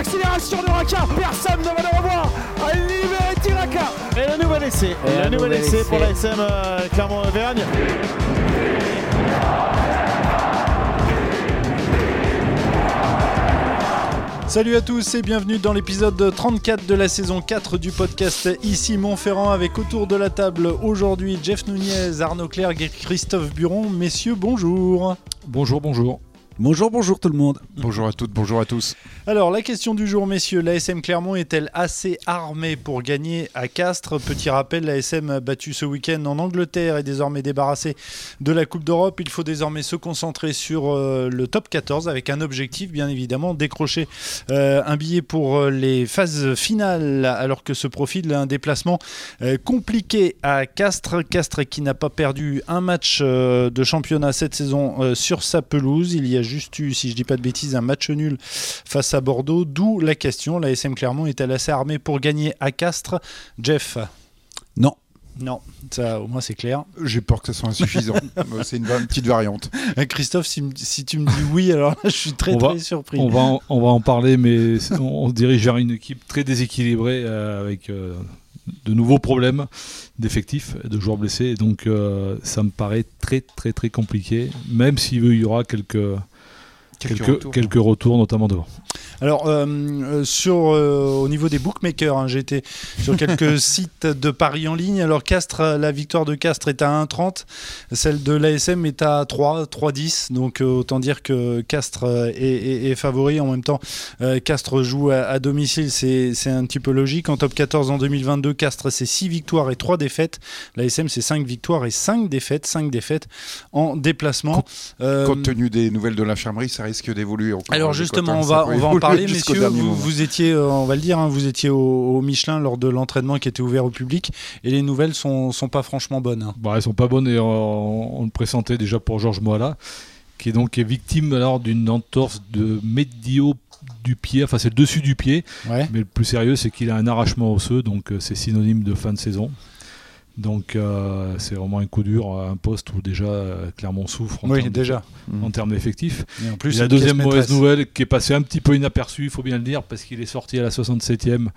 l'accélération de Raka. Personne ne va le revoir. Liberty Raka. Et le nouvel essai. Et le nouvel essai pour la SM euh, Clermont-Auvergne. Salut à tous et bienvenue dans l'épisode 34 de la saison 4 du podcast Ici Montferrand avec autour de la table aujourd'hui Jeff Nunez, Arnaud Clerc et Christophe Buron. Messieurs, bonjour. Bonjour, bonjour. Bonjour, bonjour tout le monde. Bonjour à toutes, bonjour à tous. Alors, la question du jour, messieurs, l'ASM Clermont est-elle assez armée pour gagner à Castres? Petit rappel, l'ASM a battu ce week-end en Angleterre et désormais débarrassé de la Coupe d'Europe. Il faut désormais se concentrer sur euh, le top 14 avec un objectif, bien évidemment, décrocher euh, un billet pour euh, les phases finales, alors que se profile un déplacement euh, compliqué à Castres. Castres qui n'a pas perdu un match euh, de championnat cette saison euh, sur sa pelouse. Il y a juste eu, si je dis pas de bêtises, un match nul face à Bordeaux. D'où la question la SM Clermont est-elle assez armée pour gagner à Castres Jeff? Non. Non, ça au moins c'est clair. J'ai peur que ça soit insuffisant. Euh, C'est une, petite variante. Euh, Christophe, si, tu me dis oui, alors là, je suis très On très va- surpris. On va, en, on va en parler, mais on, on se dirige vers une équipe très déséquilibrée euh, avec euh, de nouveaux problèmes d'effectifs, de joueurs blessés. Et donc, euh, ça me paraît très, très, très compliqué, même s'il y aura quelques, quelques, retours. quelques retours, notamment devant. Alors, euh, euh, sur, euh, au niveau des bookmakers, hein, j'ai été sur quelques sites de paris en ligne. Alors, Castres, la victoire de Castres est à 1,30. Celle de l'ASM est à 3, 3,10. Donc, euh, autant dire que Castres est, est- est favori. En même temps, euh, Castres joue à, à domicile. C'est c'est un petit peu logique. En top 14 en 2022, Castres, c'est 6 victoires et 3 défaites. L'ASM, c'est 5 victoires et 5 défaites. 5 défaites en déplacement. Euh, Compte tenu des nouvelles de l'infirmerie, ça risque d'évoluer encore. alors justement, on va, on va en parler, messieurs. Vous, étiez, euh, on va le dire, hein, vous étiez au, au Michelin lors de l'entraînement qui était ouvert au public, et les nouvelles sont, sont pas franchement bonnes. hein. Bon, elles sont pas bonnes et on, on le pressentait déjà pour Georges Moala, qui est donc est victime alors d'une entorse de médio du pied, enfin c'est le dessus du pied, Ouais. Mais le plus sérieux, c'est qu'il a un arrachement osseux, donc euh, c'est synonyme de fin de saison. Donc euh, c'est vraiment un coup dur à un poste où déjà euh, Clermont souffre en Oui, termes, déjà. en termes d'effectifs. Et en plus, Et la deuxième mauvaise maîtresse. nouvelle qui est passée un petit peu inaperçue, il faut bien le dire, parce qu'il est sorti à la 67e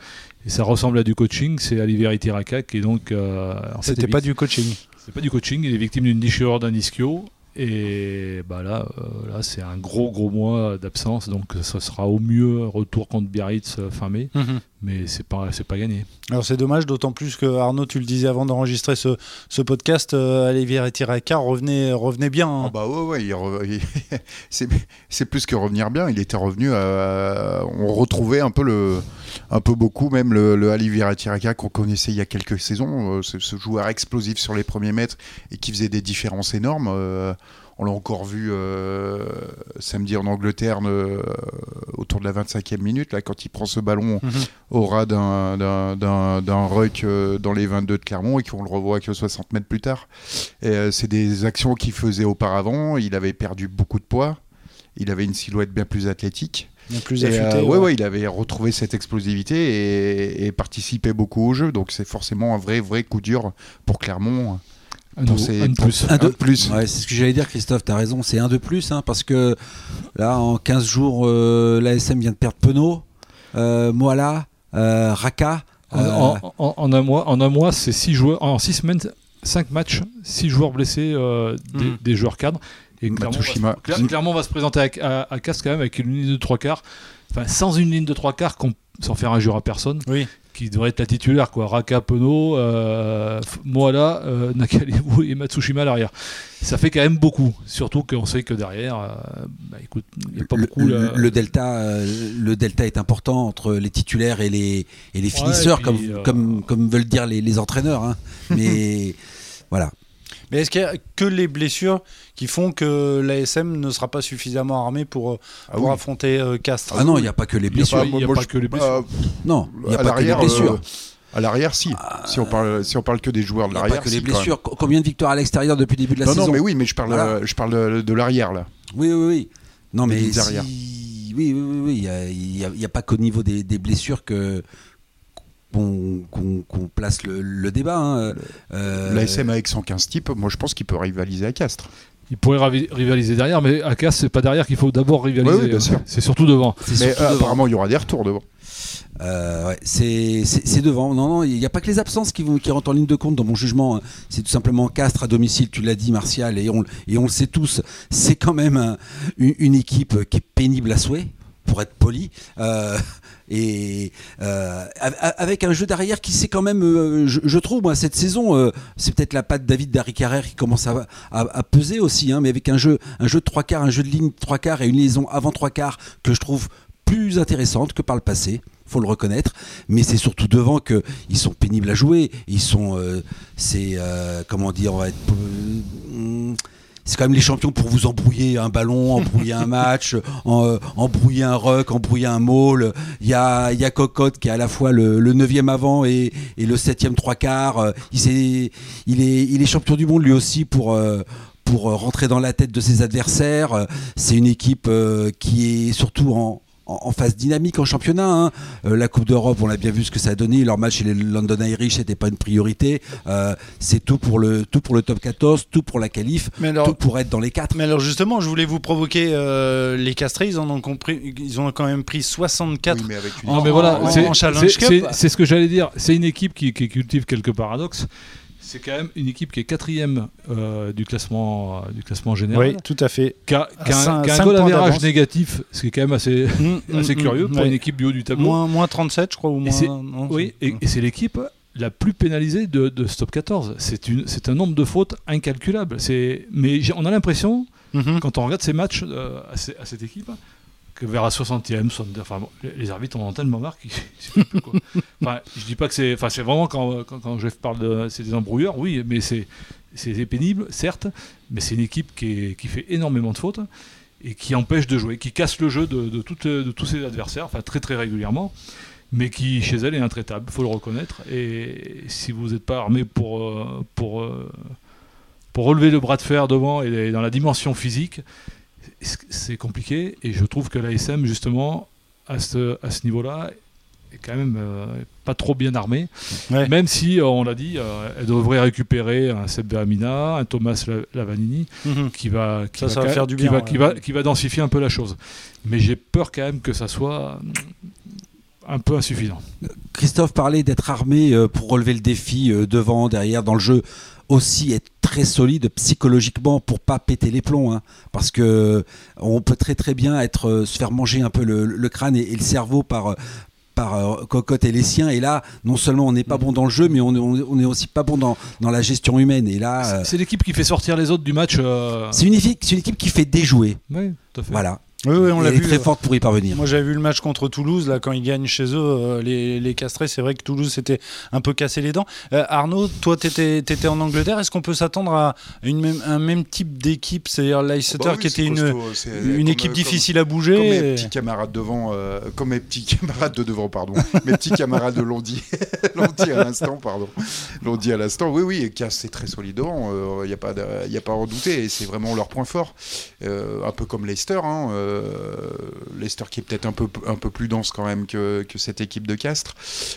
et ça ressemble à du coaching, c'est Alivier Tiraka qui est donc... euh, C'était pas du coaching. c'est pas du coaching, il est victime d'une déchirure d'un ischio. Et bah là, euh, là c'est un gros gros mois d'absence, donc ça sera au mieux retour contre Biarritz euh, fin mai, mais c'est pas c'est pas gagné. Alors c'est dommage, d'autant plus que Arnaud, tu le disais avant d'enregistrer ce, ce podcast, euh, Olivier Tiraka revenait, revenait bien. hein. Ah bah ouais, ouais, il re- c'est c'est plus que revenir bien. Il était revenu. à- on retrouvait un peu le, un peu beaucoup même le, le Aliviera Tiraka qu'on connaissait il y a quelques saisons. euh, ce, ce joueur explosif sur les premiers mètres et qui faisait des différences énormes. euh, on l'a encore vu euh, samedi en Angleterre euh, autour de la 25e minute, là, quand il prend ce ballon Mhm. au ras d'un- ruck euh, dans les 22 de Clermont et qu'on le revoit que 60 mètres plus tard. C'est des actions qu'il faisait auparavant. Il avait perdu beaucoup de poids. Il avait une silhouette bien plus athlétique. Il est plus affûté. ouais. ouais, ouais, il avait retrouvé cette explosivité et, et participait beaucoup au jeu. Donc c'est forcément un vrai, vrai coup dur pour Clermont. Un, Pour nouveau- ces- un de plus. Un de plus. Ouais, c'est ce que j'allais dire, Christophe, t'as raison, c'est un de plus, hein, parce que là, en 15 jours, euh, l'ASM vient de perdre Penaud, euh, Moala, euh, Raka. En, euh, en- en- en un mois, en un mois, c'est six joueurs. En six semaines, cinq matchs, six joueurs blessés, euh, des, des joueurs cadres. Et Clermont va, Matsushima. se- Cler- Clermont va se présenter à, à, quand même avec une ligne de trois quarts. Enfin, sans une ligne de trois quarts, qu'on- sans faire injure à personne, Oui. Qui devrait être la titulaire, quoi. Raka, Penaud, euh, Moala, euh, et Matsushima à l'arrière. Ça fait quand même beaucoup. Surtout qu'on sait que derrière, euh, bah, écoute, il n'y a pas le, beaucoup. le- le delta, euh, le delta est important entre les titulaires et les, et les finisseurs, et comme, puis, comme, comme veulent dire les, les entraîneurs. hein. Mais voilà. Mais est-ce qu'il y a que les blessures qui font que l'ASM ne sera pas suffisamment armé pour, euh, Ah pour oui. affronter euh, Castres Ah non, il n'y a pas que les Il y a blessures. pas- il y a pas que les bah, blessures. Non, il n'y a à pas que les l'arrière, blessures. euh, à l'arrière, si. si, on parle, si on parle que des joueurs de n'y a pas l'arrière. que les si, blessures. Co- Combien de victoires à l'extérieur depuis le début de la Non, saison non, mais oui, mais je parle, Voilà. je parle de, l'arrière, là. Oui, oui, oui. Non, Des mais si- oui, oui, oui, oui. Il a- n'y a, pas qu'au niveau des, des blessures que qu'on place le, le débat. hein. Euh, L'ASM avec 115 types, moi je pense qu'il peut rivaliser à Castres. il pourrait rivaliser derrière, mais à Castres, c'est pas derrière qu'il faut d'abord rivaliser. Hein. c'est surtout devant. Mais apparemment, il y aura des retours devant. Euh, c'est devant. Non, non, il n'y a pas que les absences qui, vont, qui rentrent en ligne de compte dans mon jugement. Hein. C'est tout simplement Castres à domicile, tu l'as dit, Martial, et on, et on le sait tous. C'est quand même une, équipe qui est pénible à souhait, pour être poli. Euh, et euh, avec un jeu derrière qui s'est quand même, je, trouve, moi, cette saison, c'est peut-être la patte David Darry Carrère qui commence à, peser aussi, hein, mais avec un jeu, un jeu de trois quarts, un jeu de ligne trois quarts et une liaison avant trois quarts que je trouve plus intéressante que par le passé faut le reconnaître. Mais c'est surtout devant que ils sont pénibles à jouer. Ils sont, euh, c'est euh, comment dire, on va être euh, c'est quand même les champions pour vous embrouiller un ballon, embrouiller un match, embrouiller un ruck, embrouiller un maul. Il y a, y a Cocotte qui est à la fois le, le 9 avant et, et le 7 trois quarts. Il est, il, est, il est champion du monde lui aussi pour, pour rentrer dans la tête de ses adversaires. C'est une équipe qui est surtout en, en, phase dynamique en championnat. Hein. Euh, la Coupe d'Europe, on l'a bien vu ce que ça a donné. Leur match chez les London Irish, n'était pas une priorité. Euh, c'est tout pour le tout pour le top 14, tout pour la qualif, tout pour être dans les 4 Mais alors justement, je voulais vous provoquer euh, les Castrés. Ils en ont compris, ils ont quand même pris 64 mais mais voilà, en, Challenge Cup. C'est ce que j'allais dire. C'est une équipe qui, qui cultive quelques paradoxes c'est quand même une équipe qui est quatrième euh, du, classement, euh, du classement général. Oui, tout à fait. Qui a, un, goal average négatif, ce qui est quand même assez, mm, mm, assez curieux mm, pour une équipe du haut du tableau. Moins, moins 37, je crois, ou moins. oui, et, c'est l'équipe la plus pénalisée de, de Stop 14. C'est un nombre de fautes incalculable. Mais on a l'impression, mm-hmm. quand on regarde ces matchs euh, à, cette équipe, vers la 60e, enfin, les arbitres ont tellement marre qu'ils enfin, je dis pas que c'est. Enfin, c'est vraiment quand, quand, parle de. C'est des embrouilleurs, oui, mais c'est, c'est pénible, certes, mais c'est une équipe qui, qui, fait énormément de fautes et qui empêche de jouer, qui casse le jeu de, de, de tous ses adversaires, enfin, très très régulièrement, mais qui, chez elle, est intraitable, faut le reconnaître. Et si vous n'êtes pas armé pour. Euh, pour euh, pour relever le bras de fer devant et dans la dimension physique, c'est compliqué et je trouve que l'ASM justement à ce, à ce niveau-là est quand même euh, pas trop bien armée. Même si euh, on l'a dit euh, elle devrait récupérer un Seb Amina un Thomas Lavanini qui va qui va, faire du bien, qui, va, qui va densifier un peu la chose. Mais j'ai peur quand même que ça soit un peu insuffisant. Christophe parlait d'être armé pour relever le défi devant, derrière, dans le jeu aussi être très solide psychologiquement pour pas péter les plombs, hein. parce que on peut très très bien être euh, se faire manger un peu le, crâne et, le cerveau par euh, par euh, Cocotte et les siens. Et là, non seulement on n'est pas bon dans le jeu, mais on, on, est aussi pas bon dans, dans la gestion humaine. Et là, c'est l'équipe qui fait sortir les autres du match. C'est une, une, équipe qui fait déjouer. Oui, tout à fait. Voilà. Oui, oui, on l'a vu. très forte pour y parvenir. Moi, j'avais vu le match contre Toulouse, là, quand ils gagnent chez eux, euh, les, les castrés. C'est vrai que Toulouse s'était un peu cassé les dents. Euh, Arnaud, toi, tu étais, en Angleterre. Est-ce qu'on peut s'attendre à une même, un même type d'équipe C'est-à-dire Leicester ah bah qui était une, une équipe difficile à bouger Comme mes petits camarades devant, euh, comme mes petits camarades de devant, pardon. mes petits camarades l'ont dit, l'ont dit à l'instant, pardon. L'ont dit à l'instant. Oui, oui, Cass, c'est très solide devant. Il n'y a, pas à redouter. Et c'est vraiment leur point fort. un peu comme Leicester. Hein, Leicester qui est peut-être un peu, un peu plus dense quand même que, cette équipe de Castres.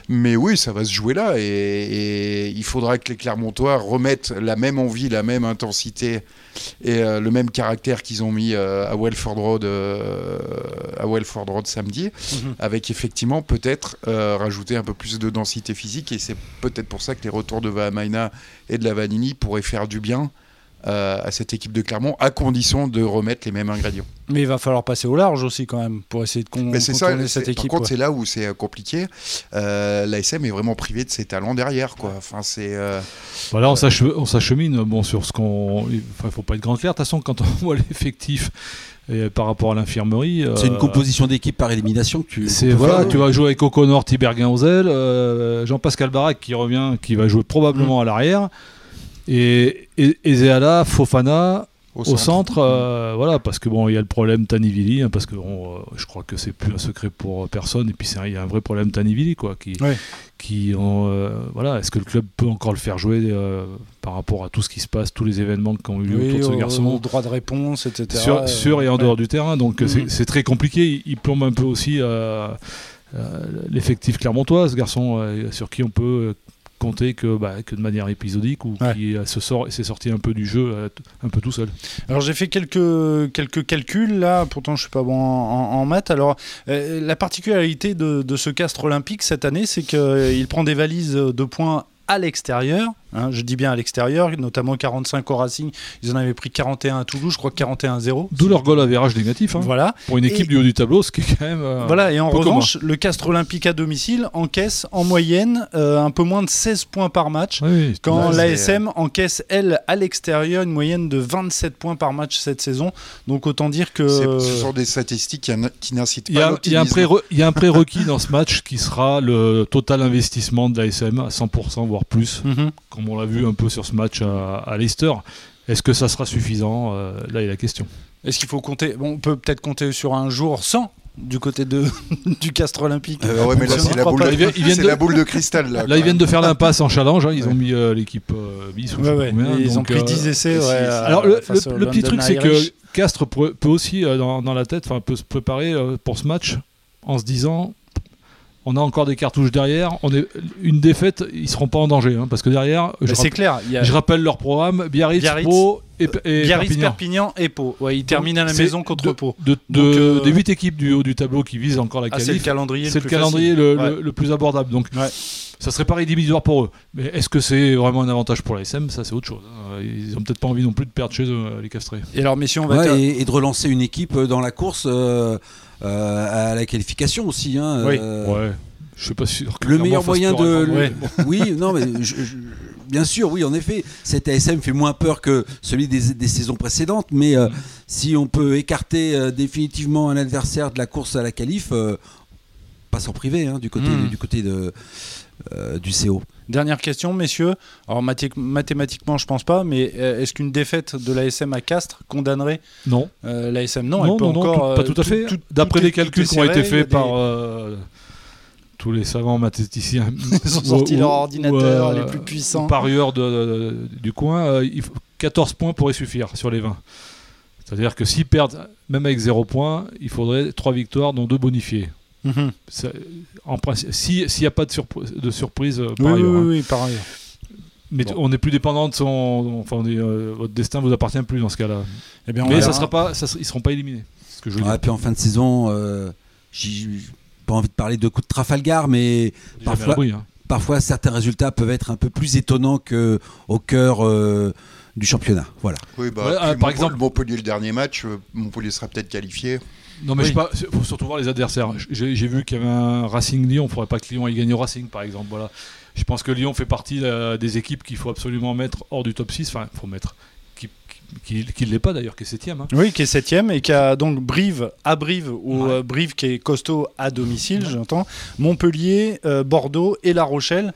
Mais oui, ça va se jouer là. Et, il faudra que les Clermontois remettent la même envie, la même intensité et euh, le même caractère qu'ils ont mis euh, à Welford Road, euh, à Welford Road samedi, mhm. avec effectivement peut-être rajouter un peu plus de densité physique. Et c'est peut-être pour ça que les retours de Vahamaina et de la Vanini pourraient faire du bien à cette équipe de Clermont, à condition de remettre les mêmes ingrédients. Mais il va falloir passer au large aussi quand même pour essayer de con Mais contourner cette équipe. Par contre, c'est là où c'est euh, compliqué. Euh, L'ASM est vraiment privé de ses talents derrière, quoi. Enfin, c'est. Voilà, on s'achemine bon sur ce qu'on. Il ne faut pas être grand clair. De toute façon, quand on voit l'effectif. par rapport à l'infirmerie. C'est une composition d'équipe par élimination que tu. C'est voilà, tu vas jouer avec O'Connor, Tiberghien aux Jean-Pascal Barak qui revient, qui va jouer probablement mm. à l'arrière. Et, et, Fofana au, centre, euh, voilà, parce que bon, il y a le problème Tanivili, hein, parce que euh, je crois que c'est plus un secret pour personne, et puis il y a un vrai problème Tanivili, quoi, qui, qui euh, voilà, est-ce que le club peut encore le faire jouer par rapport à tout ce qui se passe, tous les événements qui ont eu lieu autour de ce garçon, droit de réponse, etc. Sur, sur et en dehors du terrain, donc mhm. c'est très compliqué. Il, plombe un peu aussi l'effectif clermontois, ce garçon sur qui on peut compter que, bah, que de manière épisodique ou Ouais. qui euh, se sort, s'est sorti un peu du jeu euh, un peu tout seul. Alors j'ai fait quelques, quelques calculs là, pourtant je suis pas bon en maths. Alors euh, la particularité de, de ce castre olympique cette année, c'est qu'il prend des valises de points à l'extérieur. Hein, je dis bien à l'extérieur, notamment 45 au Racing. Ils en avaient pris 41 à Toulouse, je crois que 41 à 0. D'où leur goal à virage négatif. hein. Voilà. Pour une équipe Et- du haut du tableau, ce qui est quand même. euh, Voilà, et en revanche, le Castre Olympique à domicile encaisse en moyenne euh, un peu moins de 16 points par match. Oui. Quand l'ASM encaisse, elle, à l'extérieur, une moyenne de 27 points par match cette saison. Donc autant dire que... Ce sont des statistiques qui, n'incitent pas a, il y a un prérequis dans ce match qui sera le total investissement de l'ASM à 100%, voire plus, comme on l'a vu un peu sur ce match à, à Leicester. Est-ce que ça sera suffisant Euh, Là est la question. Est-ce qu'il faut compter? Bon, On peut peut-être compter sur un jour sans du côté de, du Castre Olympique. Euh, ouais, mais là, c'est la, boule pas. de... Ils viennent- la boule de cristal. Là, Là, ils viennent de faire l'impasse en challenge. hein. Ils ont mis euh, l'équipe euh, bis Ouais, ouais. combien, ils ont pris euh, 10 essais. Alors le, petit truc c'est que. Castres peut, peut aussi euh, dans, dans la tête, enfin peut se préparer euh, pour ce match en se disant on a encore des cartouches derrière, on est une défaite, ils seront pas en danger hein, parce que derrière, je, rapp- clair. Il y a je rappelle leur programme Biarritz, Biarritz, Pau et, et Biarritz, Perpignan. Perpignan et Pau. Ouais, ils terminent à la maison contre de- Pau. De, de- Donc, euh, des 8 équipes du haut du tableau qui visent encore la Ah, c'est le qualif, calendrier c'est le calendrier le, Ouais. le- le plus abordable. Donc Ouais. ça serait pas rédhibitoire pour eux. Mais est-ce que c'est vraiment un avantage pour la SM Ça c'est autre chose. hein. Ils ont peut-être pas envie non plus de perdre chez eux euh, les castrés. Et alors, messieurs, on va Ouais, ter- et, et de relancer une équipe dans la course euh, euh, à la qualification aussi. hein, Oui. euh, Ouais. Je suis pas sûr. que Le meilleur moyen de. Ouais. Oui, non, mais je- je- bien sûr, oui, en effet, cet ASM fait moins peur que celui des, des saisons précédentes, mais euh, si on peut écarter euh, définitivement un adversaire de la course à la qualif, euh, pas s'en priver hein, du côté, Mm. du, côté de, euh, du CO. Dernière question, messieurs. Alors, mathé- mathématiquement, je pense pas, mais euh, est-ce qu'une défaite de l'ASM à Castres condamnerait Non. euh, l'ASM Non, Non, elle peut non, non, encore. tout- pas euh, tout à fait. tout- D'après les calculs qui ont été faits des- par euh, tous les savants mathématiciens, Ils ont sorti ou- leur ou, ordinateur euh, les plus puissants. parieurs de- de- du coin, euh, il faut- 14 points pourraient suffire sur les 20. C'est-à-dire que s'ils perdent, même avec 0 points, il faudrait 3 victoires, dont 2 bonifiées. Ça- en principe, si- s'il n'y a pas de, surpri- de surprise euh, Oui, par oui, ailleurs. oui, hein. oui, par ailleurs. Mais Bon. on n'est plus dépendant de son. Enfin, on est, euh, votre destin vous appartient plus dans ce cas-là. Eh bien, Mais verra. ça sera pas, ça ils seront pas éliminés. Ce que je veux Ouais, dire. puis en fin de saison, euh, j'ai pas envie de parler de coup de Trafalgar, mais parfois- hein. parfois certains résultats peuvent être un peu plus étonnants que au cœur euh, du championnat. Voilà. Oui, bah, Ouais, ah, par Montpellier- exemple- Montpellier, le dernier match, Montpellier sera peut-être qualifié. Non, mais Oui. je sais pas, il faut surtout voir les adversaires. J'ai vu qu'il y avait un Racing Lyon. Il ne faudrait pas que Lyon ait gagné au Racing, par exemple. Voilà. Je pense que Lyon fait partie euh, des équipes qu'il faut absolument mettre hors du top 6. Enfin, il faut mettre. Qui ne l'est pas d'ailleurs, qui est 7 hein. Oui, qui est septième et qui a donc Brive à Brive, ou Ouais. euh, Brive qui est costaud à domicile, j'entends. Montpellier, euh, Bordeaux et La Rochelle.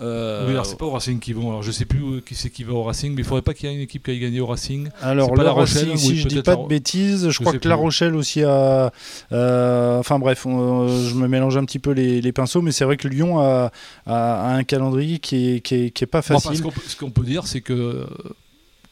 Euh, Oui, alors c'est pas au Racing qui vont. Alors je sais plus qui c'est qui va au Racing, mais il faudrait pas qu'il y ait une équipe qui aille gagner au Racing. alors pas La Rochelle, oui, si je dis pas de bêtises, je, je crois que La. Rochelle aussi a. euh, enfin bref, on- euh, je me mélange un petit peu les, les pinceaux, mais c'est vrai que Lyon a, a- a un calendrier qui est, qui est, qui est pas Bon, enfin, facile. ce qu'on peut- dire, c'est que euh,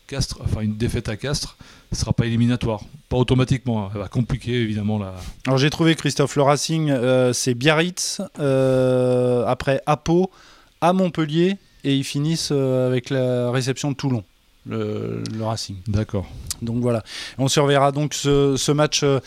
Castres, enfin une défaite à Castres, ne sera pas éliminatoire. Pas automatiquement. hein. Elle va compliquer évidemment la. Alors j'ai trouvé Christophe, le Racing, euh, c'est Biarritz, euh, après Pau, à Montpellier, et ils finissent euh, avec la réception de Toulon, le, le Racing. D'accord. Donc voilà, on surveillera donc ce, ce match euh,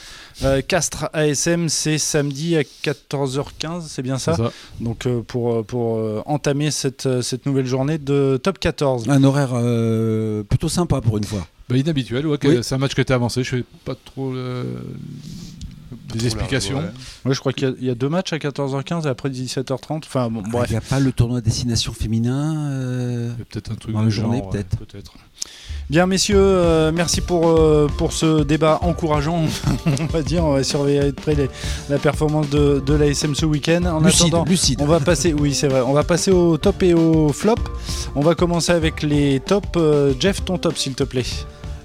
euh, Castres ASM, c'est samedi à 14h15, c'est bien ça, C'est ça. Donc euh, pour, pour euh, entamer cette, cette nouvelle journée de top 14. Un horaire euh, plutôt sympa pour une fois. Bah, inhabituel, ouais, que- Oui. c'est un match qui a été avancé. Je fais pas trop euh, des explications. Ouais. Ouais, je crois qu'il y a- il y, a deux matchs à 14h15 et après 17h30. Enfin bon, Il n'y a pas le tournoi destination féminin. euh, Il y a peut-être un truc Dans la journée, peut-être. Bien, messieurs, euh, merci pour, euh, pour ce débat encourageant, on va dire. On va surveiller de près les- la performance de, de l'ASM ce week-end. En lucide, attendant, lucide. on va passer, oui, c'est vrai, on va passer au top et au flop. On va commencer avec les tops. Euh, Jeff, ton top, s'il te plaît.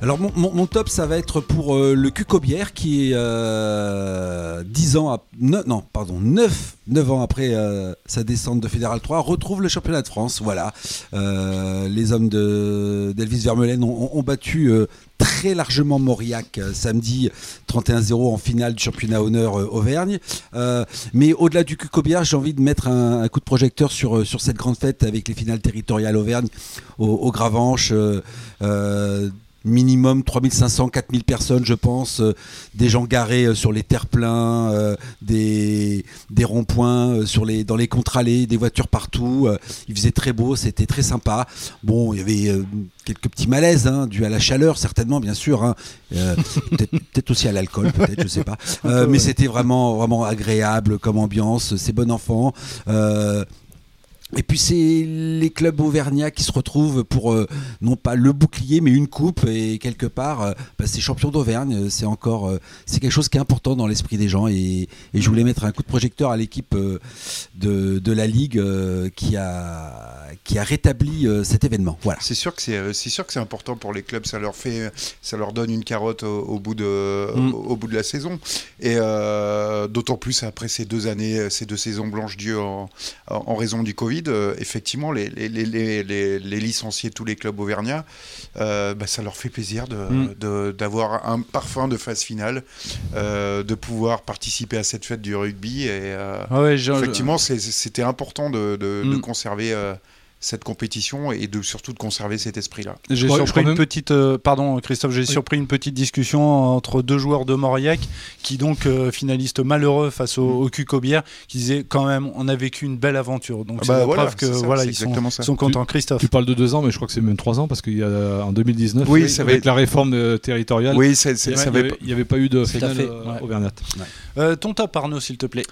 Alors mon, top, ça va être pour euh, le Cucobière qui euh, 10 ans, ap- ne- non, pardon, 9, 9 ans après euh, sa descente de Fédéral 3, retrouve le championnat de France. Voilà, les hommes de- d'Elvis Vermeulen ont, battu très largement Mauriac samedi 31-0 en finale du championnat honneur Auvergne. Mais au-delà du Cucobière, j'ai envie de mettre un, coup de projecteur sur, sur cette grande fête avec les finales territoriales Auvergne au, au Gravenche. euh, minimum 3500, 4000 personnes, je pense, euh, des gens garés euh, sur les terre-pleins, euh, des, des ronds-points sur les, dans les contre-allées, des voitures partout. il faisait très beau, c'était très sympa. Bon, il y avait quelques petits malaises, hein, dus à la chaleur, certainement, bien sûr. hein. Peut-être aussi à l'alcool, peut-être, je sais pas. Mais c'était vraiment, vraiment agréable comme ambiance. C'est bon enfant. Et puis c'est les clubs auvergnats qui se retrouvent pour euh, non pas le bouclier mais une coupe et quelque part euh, bah, c'est champion d'Auvergne c'est encore euh, c'est quelque chose qui est important dans l'esprit des gens et, et je voulais mettre un coup de projecteur à l'équipe de, de la ligue qui a qui a rétabli cet événement voilà C'est sûr que c'est c'est sûr que c'est important pour les clubs. Ça leur fait, ça leur donne une carotte au, au bout de Mm. au, au bout de la saison. Et d'autant plus après ces deux années, ces deux saisons blanches dues en, en- en raison du Covid. Euh, effectivement, les, les, les, licenciés tous les clubs auvergnats, euh, bah, ça leur fait plaisir de- Mm. d'avoir un parfum de phase finale, euh, de pouvoir participer à cette fête du rugby. Et Ah ouais, effectivement, c'était important de, de- de Mm. conserver. Cette compétition et de surtout de conserver cet esprit-là. J'ai Ouais, surpris une même- petite, euh, pardon Christophe, j'ai surpris une petite discussion entre deux joueurs de Mauriac qui donc euh, finalistes malheureux face au, au Cucobière, qui disaient quand même on a vécu une belle aventure. Donc Ah c'est bah la voilà, preuve que c'est ça, voilà c'est ils sont, contents. Christophe. Tu parles de deux ans, mais je crois que c'est même trois ans parce qu'il y a en 2019, Oui, ça va avec être- la réforme euh, territoriale, Oui, c'est- c'est- il n'y va avait, avait pas eu de C'est finale fait, euh, ouais. auvergnate. Euh, ton top Arnaud s'il te plaît.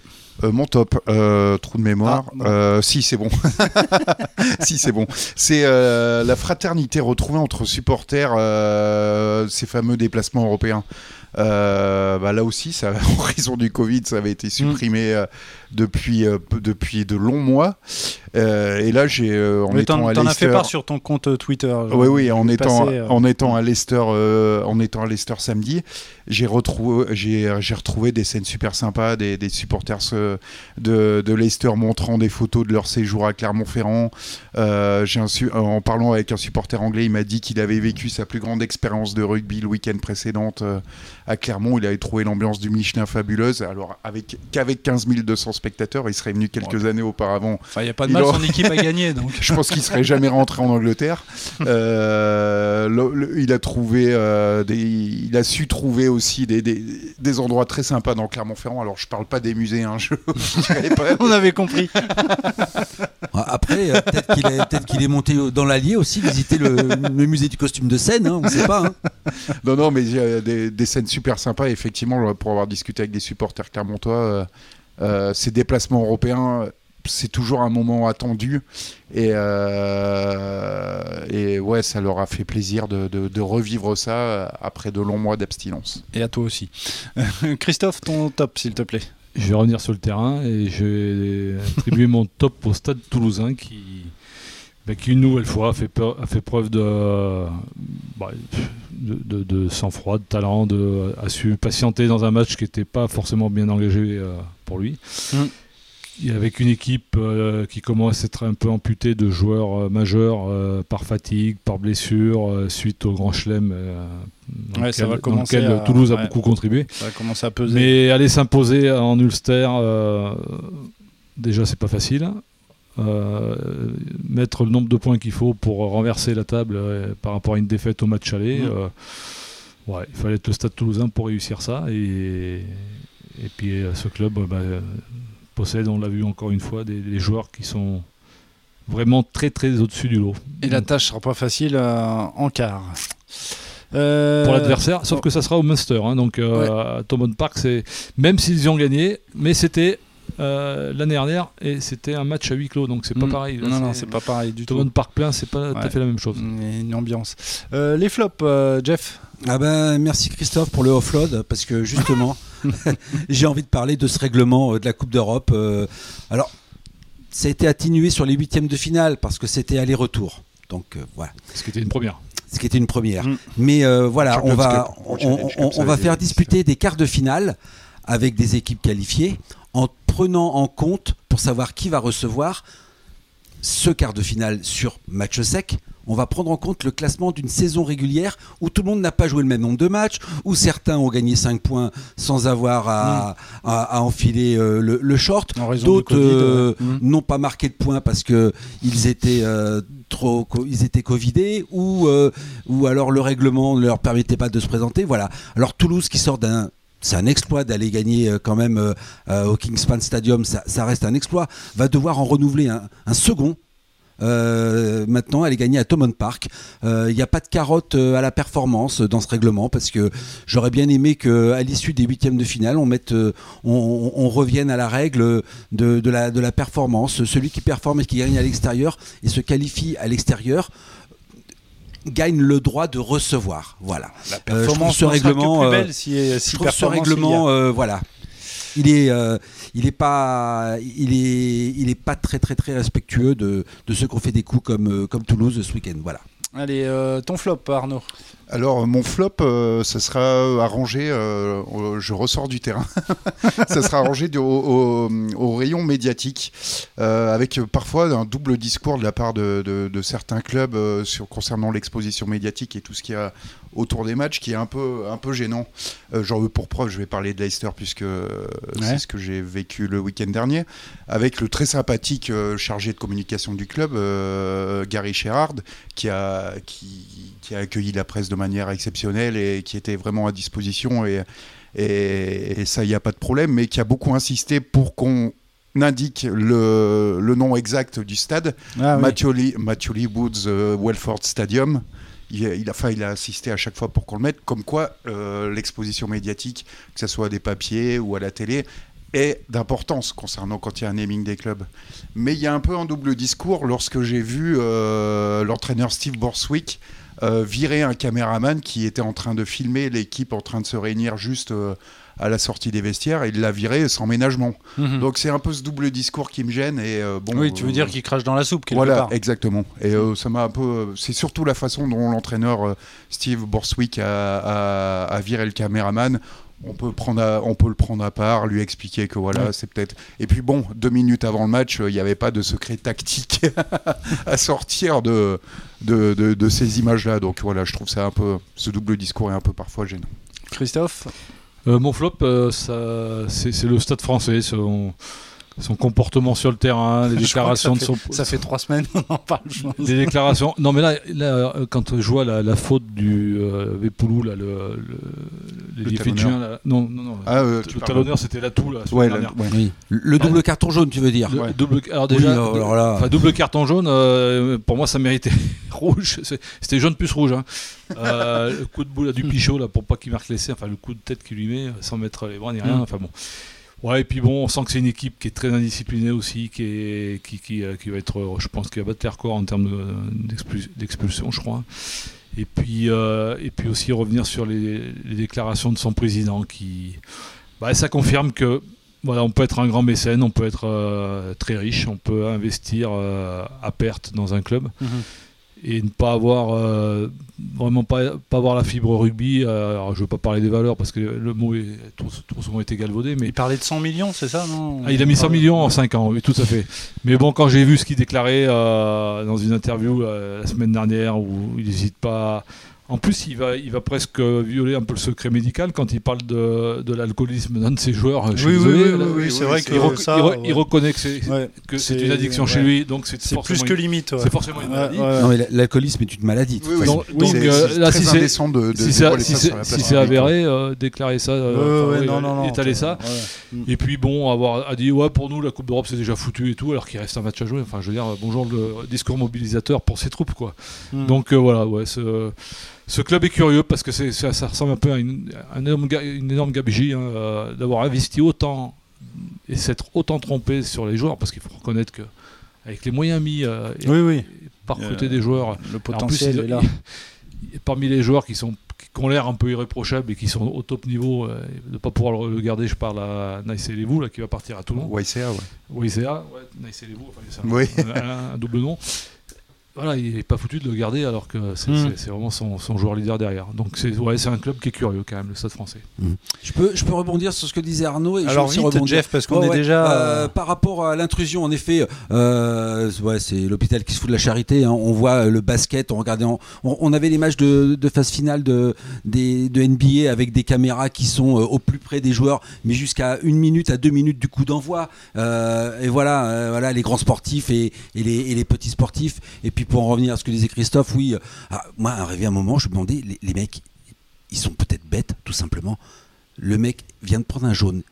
Euh, mon top, euh, trou de mémoire. Ah. Euh, si, c'est bon. si, c'est bon. C'est la fraternité retrouvée entre supporters, ces fameux déplacements européens. Bah, là aussi, ça, en raison du Covid, ça avait été supprimé euh, depuis, depuis de longs mois. Et là, j'ai en Mais étant T'en à t'en as fait part sur ton compte Twitter. Oui, oui, en étant, en étant à Leicester, en étant à Leicester samedi, j'ai retrouvé, des scènes super sympas, des, supporters euh, de, Leicester montrant des photos de leur séjour à Clermont-Ferrand. Euh, en parlant avec un supporter anglais, il m'a dit qu'il avait vécu sa plus grande expérience de rugby le week-end précédent euh, à Clermont. Il avait trouvé l'ambiance du Michelin fabuleuse. Alors, avec, qu'avec 15 200 spectateurs, il serait venu quelques années auparavant. Enfin, il n'y a pas de mal, aura- son équipe a gagné. Donc. Je pense qu'il serait jamais rentré en Angleterre. Euh, le- le- il a trouvé, euh, des, il a su trouver aussi des, des, des endroits très sympas dans Clermont-Ferrand. Alors je parle pas des musées, hein, je. On avait compris. Euh, peut-être qu'il est, monté dans l'Allier aussi visiter le, le musée du costume de scène hein, on ne sait pas hein. Non, non, mais il y a des, des scènes super sympas. Effectivement, pour avoir discuté avec des supporters clermontois, euh, euh, ces déplacements européens, c'est toujours un moment attendu. Et, euh, et ouais, ça leur a fait plaisir de, de- de revivre ça euh, après de longs mois d'abstinence. Et à toi aussi. Christophe, ton top s'il te plaît. Je vais revenir sur le terrain et je vais attribuer mon top au stade toulousain qui, bah, qui une nouvelle fois a fait, peur- a fait preuve de, bah, de, de- de sang-froid, de talent, de, a su patienter dans un match qui n'était pas forcément bien engagé euh, pour lui. Mm. Avec une équipe euh, qui commence à être un peu amputée de joueurs euh, majeurs euh, par fatigue, par blessure, suite au Grand Chelem dans, Ouais, lequel, va dans commencer lequel à- Toulouse a beaucoup contribué. Ça va commencer à peser. Mais aller s'imposer en Ulster, déjà c'est pas facile. Mettre le nombre de points qu'il faut pour renverser la table par rapport à une défaite au match aller, ouais, il fallait être le Stade Toulousain pour réussir ça. Et, et puis ce club bah, possède, on l'a vu encore une fois, des, des joueurs qui sont vraiment très très au-dessus du lot. Et la tâche sera pas facile euh, en quart. Euh, pour l'adversaire, sauf que ça sera au Munster. hein, donc euh, à Thomond Park, c'est même s'ils y ont gagné, mais c'était euh, l'année dernière et c'était un match à huis clos, donc c'est pas Mm. pareil. Là, Non, non, c'est pas pareil du tout. Park plein, c'est pas tout à Ouais. fait la même chose. Mm, Une ambiance. Euh, les flops, euh, Jeff. Ah ben merci Christophe pour le offload parce que justement j'ai envie de parler de ce règlement de la Coupe d'Europe. Euh, alors ça a été atténué sur les huitièmes de finale parce que c'était aller-retour. Donc euh, voilà. Ce qui était une première. ce qui était une première. Mm. Mais euh, voilà, on va, on, va faire disputer des quarts de finale avec des équipes qualifiées prenant en compte pour savoir qui va recevoir ce quart de finale sur match sec, on va prendre en compte le classement d'une saison régulière où tout le monde n'a pas joué le même nombre de matchs, où certains ont gagné 5 points sans avoir à, mm. enfiler euh, le, short, d'autres euh, mm. n'ont pas marqué de points parce que ils étaient euh, trop, ils étaient covidés ou ou alors le règlement ne leur permettait pas de se présenter. Voilà. Alors Toulouse qui sort d'un c'est un exploit d'aller gagner euh, quand même euh, euh, au Kingspan Stadium, ça, reste un exploit, va devoir en renouveler un, second. maintenant, elle est gagnée à Thomond Park. Il n'y a pas de carotte à la performance dans ce règlement parce que j'aurais bien aimé qu'à l'issue des huitièmes de finale, on, mette, on, revienne à la règle de, la, de la performance. Celui qui performe et qui gagne à l'extérieur et se qualifie à l'extérieur gagne le droit de recevoir. Voilà. La euh, performance ce règlement, euh, si, je trouve ce règlement, euh, voilà, il est, il est pas, il est, il est pas très très très respectueux de, de ceux qui ont fait des coups comme comme Toulouse ce week-end. Voilà. Allez, ton flop, Arnaud. Alors, mon flop, euh, ça sera arrangé, euh, je ressors du terrain, ça sera arrangé au, rayon médiatique, euh, avec parfois un double discours de la part de, certains clubs sur, concernant l'exposition médiatique et tout ce qu'il y a autour des matchs, qui est un peu, un peu gênant. J'en veux pour preuve, je vais parler de Leicester, puisque c'est ce que j'ai vécu le week-end dernier, avec le très sympathique chargé de communication du club, Gary Sherrard, qui a, qui, qui a accueilli la presse de manière exceptionnelle et qui était vraiment à disposition. Et, et, ça, il n'y a pas de problème, mais qui a beaucoup insisté pour qu'on indique le, le, nom exact du stade, ah, Matthew, Lee, Woods euh, Welford Stadium. Il, il, a, il a insisté à chaque fois pour qu'on le mette, comme quoi euh, l'exposition médiatique, que ce soit à des papiers ou à la télé, est d'importance concernant quand il y a un naming des clubs. Mais il y a un peu un double discours lorsque j'ai vu euh, l'entraîneur Steve Borswick euh, virer un caméraman qui était en train de filmer l'équipe en train de se réunir juste euh, à la sortie des vestiaires et il l'a viré sans ménagement. Mhm. Donc c'est un peu ce double discours qui me gêne et euh, bon. Oui, tu veux dire qu'il crache dans la soupe quelque voilà, exactement. Et ça m'a un peu. C'est surtout la façon dont l'entraîneur Steve Borswick a, a, viré le caméraman on peut, prendre on peut le prendre à part, lui expliquer que voilà, c'est peut-être. Et puis bon, deux minutes avant le match, il n'y avait pas de secret tactique à sortir de, de, ces images-là. Donc voilà, je trouve ça un peu. Ce double discours est un peu parfois gênant. Christophe? Euh, Mon flop, euh, c'est le stade français son comportement sur le terrain, les déclarations de son. Ça fait trois semaines qu'on en parle. Les déclarations. Non, mais là, là, quand je vois la, faute du euh, Vépoulou, là, le, le, les Fidjiens, non, non, non. Ah, euh, le talonneur, c'était là tout, là. Ouais, oui. Le double carton jaune, tu veux dire double, Alors déjà, alors double carton jaune, euh, pour moi, ça méritait rouge. C'était jaune plus rouge. Hein. Euh, le coup de boule du Pichot, là, pour pas qu'il marque l'essai, enfin, le coup de tête qu'il lui met, sans mettre les bras ni rien. Mm. Enfin bon. Ouais, et puis bon, on sent que c'est une équipe qui est très indisciplinée aussi, qui, est, qui, qui, euh, qui va être, euh, je pense, qui va battre les en termes d'expulsion, je crois. Et puis, euh, et puis aussi revenir sur les, déclarations de son président, qui, bah, ça confirme que voilà, on peut être un grand mécène, on peut être très riche, on peut investir à perte dans un club. Mhm et ne pas avoir euh, vraiment pas, pas avoir la fibre rugby. Euh, alors je veux pas parler des valeurs parce que le mot est trop, souvent été galvaudé. Mais il parlait de 100 millions, c'est ça non ah, Il a mis 100 millions en 5 ans, oui, tout à fait. Mais bon, quand j'ai vu ce qu'il déclarait euh, dans une interview la semaine dernière où il n'hésite pas en plus, il va, il va presque violer un peu le secret médical quand il parle de, de l'alcoolisme d'un de ses joueurs. Oui, oui, oui, oui, c'est vrai qu'il il, reconnaît que c'est une addiction chez lui, donc c'est plus que limite. C'est forcément une maladie. Non, mais l'alcoolisme est une maladie. donc, euh, là, si c'est si c'est avéré, euh, déclarer ça, euh, étaler ça. Et puis bon, avoir a dit ouais pour nous la Coupe d'Europe c'est déjà foutu et tout, alors qu'il reste un match à jouer. Enfin, je veux dire, bonjour le discours mobilisateur pour ses troupes quoi. Hmm. Donc voilà, ouais ce club est curieux parce que ça, ça, ressemble un peu à une, énorme, une énorme gabegie hein, euh, d'avoir investi autant et s'être autant trompé sur les joueurs parce qu'il faut reconnaître que avec les moyens mis euh, par côté des joueurs, le potentiel est là. parmi les joueurs qui sont qui ont l'air un peu irréprochables et qui sont au top niveau, euh, de ne pas pouvoir le, garder, je parle à Nice Levou, là, qui va partir à Toulon. YCA, ouais. YCA, ouais, Nice Levou, enfin, c'est un, un, double nom. Voilà, il n'est pas foutu de le garder alors que c'est Mm. c'est- c'est vraiment son, son joueur leader derrière. Donc c'est ouais, c'est un club qui est curieux quand même, le Stade français. Je peux, je peux rebondir sur ce que disait Arnaud et je Alors aussi vite, rebondir. Jeff, parce qu'on est ouais. déjà. Euh, par rapport à l'intrusion, en effet, euh, ouais, c'est l'hôpital qui se fout de la charité. hein. On voit le basket, on regardait, en- on, on avait les matchs de, de phase finale de, des, de NBA avec des caméras qui sont euh, au plus près des joueurs, mais jusqu'à une minute à deux minutes du coup d'envoi. Euh, et voilà, euh, voilà, les grands sportifs et, et les, et les petits sportifs. Et puis pour en revenir à ce que disait Christophe, oui, euh, ah, moi, arrivé un moment, je me demandais, les, les mecs, ils sont peut-être bêtes, tout simplement. Le mec vient de prendre un jaune.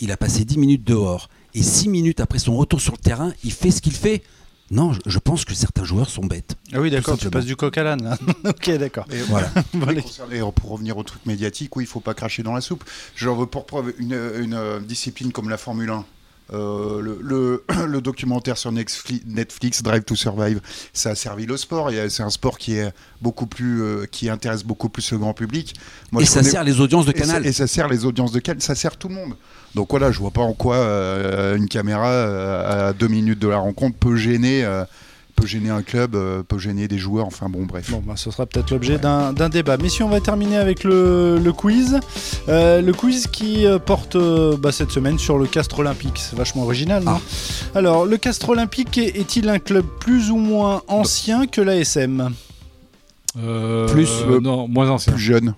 Il a passé 10 minutes dehors. Et 6 minutes après son retour sur le terrain, il fait ce qu'il fait. Non, je, je pense que certains joueurs sont bêtes. Ah oui, d'accord, tu passes du coq à l'âne. là. ok, d'accord. Et Voilà. Pour revenir au truc médiatique, oui, il faut pas cracher dans la soupe. J'en veux pour preuve une, une, euh, discipline comme la Formule 1. Euh, le, le- le documentaire sur Netflix, Drive to Survive, ça a servi le sport. C'est un sport qui est beaucoup plus, euh, qui intéresse beaucoup plus le grand public. Moi, et ça connais- sert les audiences de et ça, Canal. et ça sert les audiences de Canal, ça sert tout le monde. Donc voilà, je vois pas en quoi euh, une caméra à deux minutes de la rencontre peut gêner, peut gêner un club, euh, peut gêner des joueurs. Enfin bon, bref. Bon, bah, ce sera peut-être l'objet d'un d'un débat. Messieurs, on va terminer avec le, le quiz. Euh, le quiz qui euh, porte euh, bah, cette semaine sur le Castre Olympique. C'est vachement original, non Alors, le Castre Olympique est- est-il un club plus ou moins ancien que l'ASM Euh, Plus, euh, non, moins ancien. Plus jeune.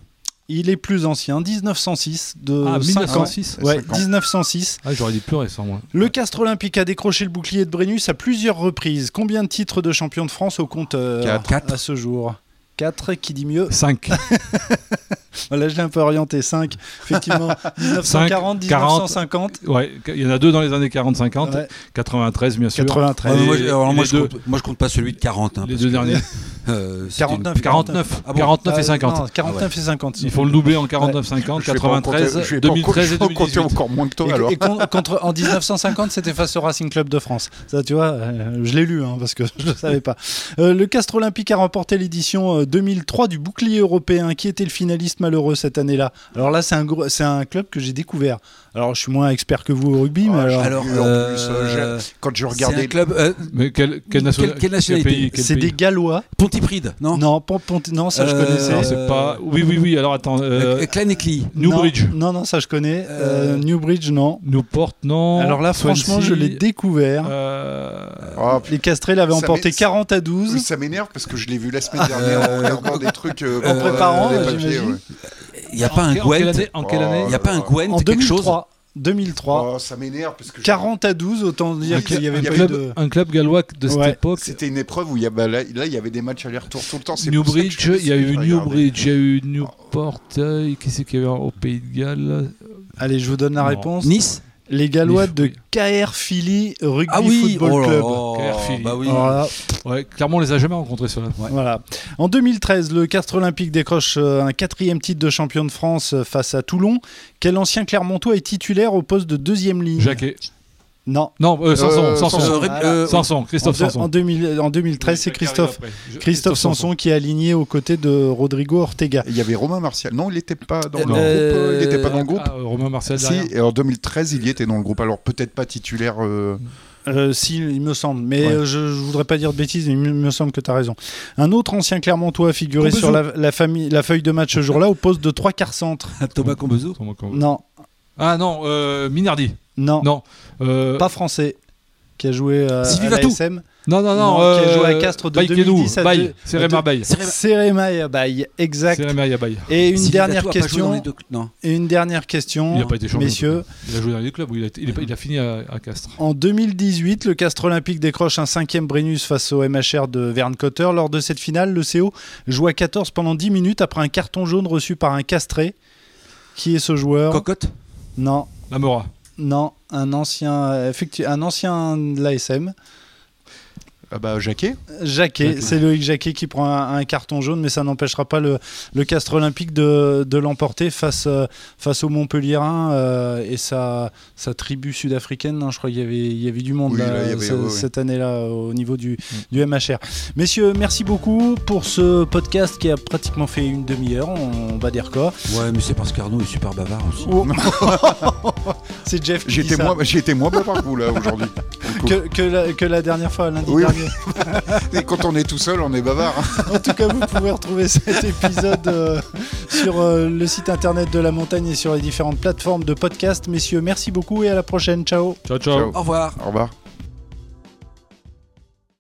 Il est plus ancien, 1906. De Ah, 5 ans. 1906 Ouais, Cinq ans. 1906. Ah, j'aurais dit plus récent, moi. Le Castre Olympique a décroché le bouclier de Brennus à plusieurs reprises. Combien de titres de champion de France au compteur Quatre. Quatre. à ce jour? 4, qui dit mieux 5. Voilà, je l'ai un peu orienté. 5, effectivement. 1940, 1950. Ouais, il y en a deux dans les années 40-50. Ouais, 93, bien sûr. 93. Ouais, Et- moi, je- alors, moi, je deux- compte, moi, je compte pas celui de 40. hein, Les deux que, derniers. euh, c'était 49. une- 49. Ah bon 49 et Euh, 50. non, 49 et 50. Ils font le doublé en 49-50, Je vais pas en compter- 93, je vais pas en 2013 compter- et je vais en compter 2018. encore moins que toi Et, alors. et con- contre, en 1950, c'était face au Racing Club de France. Ça, tu vois, euh, je l'ai lu hein, parce que je ne savais pas. Euh, le Castre Olympique a remporté l'édition euh, 2003 du bouclier européen. Qui était le finaliste malheureux cette année-là? Alors là, c'est un, club que j'ai découvert. Alors, je suis moins expert que vous au rugby, mais Ah, alors, Alors, en euh, plus, euh, Quand je c'est regardais un club. euh, Mais quelle, quelle, nation- Quelle- quelle nationalité c'est des Gallois. Pontypridd, non Non, Pont- Pont- non, ça je connaissais. Non, c'est pas. Oui, oui, oui. Alors attends. Euh, Claneckley. Newbridge. Non, non, ça je connais. Euh, Euh, Newbridge, non. Newport, non. Alors là, franchement, Swansea, je l'ai découvert. euh, Ah, Les Castrés l'avaient emporté m'est- 40 à 12. oui, ça m'énerve parce que je l'ai vu la semaine dernière en regardant des trucs euh, En préparant, j'imagine. Il n'y a pas un Gwent. en quelle année Il n'y a pas un Gwent, en quelque chose 2003. 2003. Oh, ça m'énerve parce que je- 40 à 12, autant dire Oui, qu'il y avait y un eu club, de... un club gallois de cette Ouais. époque. C'était une épreuve où il y a, bah, là, là, il y avait des matchs aller-retour tout le temps. Newbridge, il y a eu. Newbridge, il y a eu Newport, euh, c'est qu'il y avait au Pays de Galles Allez, je vous donne la Non. réponse. Nice? Les Gallois de. KR Philly Rugby Ah oui Football oh Club. là, KR Philly. Bah oui. Ouais, clairement, on les a jamais rencontrés, ceux-là. Voilà. En 2013, le Castre Olympique décroche euh, un quatrième titre de champion de France euh, face à Toulon. Quel ancien Clermontois est titulaire au poste de deuxième ligne? Jacquet. Non. Non, euh, Sanson, Euh, Sanson. Sanson. Euh, Sanson, En, Christophe deux- Sanson. en 2000 en 2013, c'est Christophe, Christophe Sanson qui est aligné aux côtés de Rodrigo Ortega. Il y avait Romain Martial. Non, il n'était pas dans le Euh, groupe. Il n'était pas dans le groupe. Ah, Romain Martial Si, derrière. et en 2013, il y était dans le groupe. Alors peut-être pas titulaire. euh, Euh, si, il me semble. Mais Ouais. je, je voudrais pas dire de bêtises, mais il me semble que tu as raison. Un autre ancien Clermontois a figuré sur la, la famille, la feuille de match ce jour-là au poste de trois quarts centre. Thomas comment- Non, Ah non, euh, Minardi. Non, Non. Euh, pas français. Qui a joué euh, à l'ASM. non, non, non. Non, qui a euh, joué à Castres de Baye 2010 à Baye, exact. Baye. Et une Sylvie dernière Vatou a pas joué dans question. les deux- Non. Et une dernière question, Il n'a pas été champion. messieurs. Il a joué dans les clubs où il a, il il a fini à, à Castres. En 2018, le Castre Olympique décroche un cinquième Brennus face au MHR de Verne Cotter. Lors de cette finale, le CO joue à 14 pendant 10 minutes après un carton jaune reçu par un castré. Qui est ce joueur? Cocotte? Non, La Mora. Non, un ancien, euh, un ancien de l'ASM. Ah bah, Jacquet. Jacquet, c'est Loïc Jacquet qui prend un, un carton jaune, mais ça n'empêchera pas le, le Castre Olympique de, de l'emporter face, euh, face au Montpellierin euh, et sa, sa tribu sud-africaine. hein. je crois qu'il y avait, il y avait du monde Oui, là, là, il y avait- ce- ouais, ouais. cette année-là au niveau du, du MHR. Messieurs, merci beaucoup pour ce podcast qui a pratiquement fait une demi-heure. On, va dire quoi Ouais, mais c'est parce qu'Arnaud est super bavard aussi. Oh. c'est Jeff qui J'étais moins, moins bavard que vous là aujourd'hui. que, que, la, que la dernière fois, lundi Oui, dernier. Et quand on est tout seul, on est bavard. En tout cas, vous pouvez retrouver cet épisode euh, sur euh, le site internet de la montagne et sur les différentes plateformes de podcast. Messieurs, merci beaucoup et à la prochaine. Ciao. Ciao, ciao. Ciao. Au revoir. Au revoir.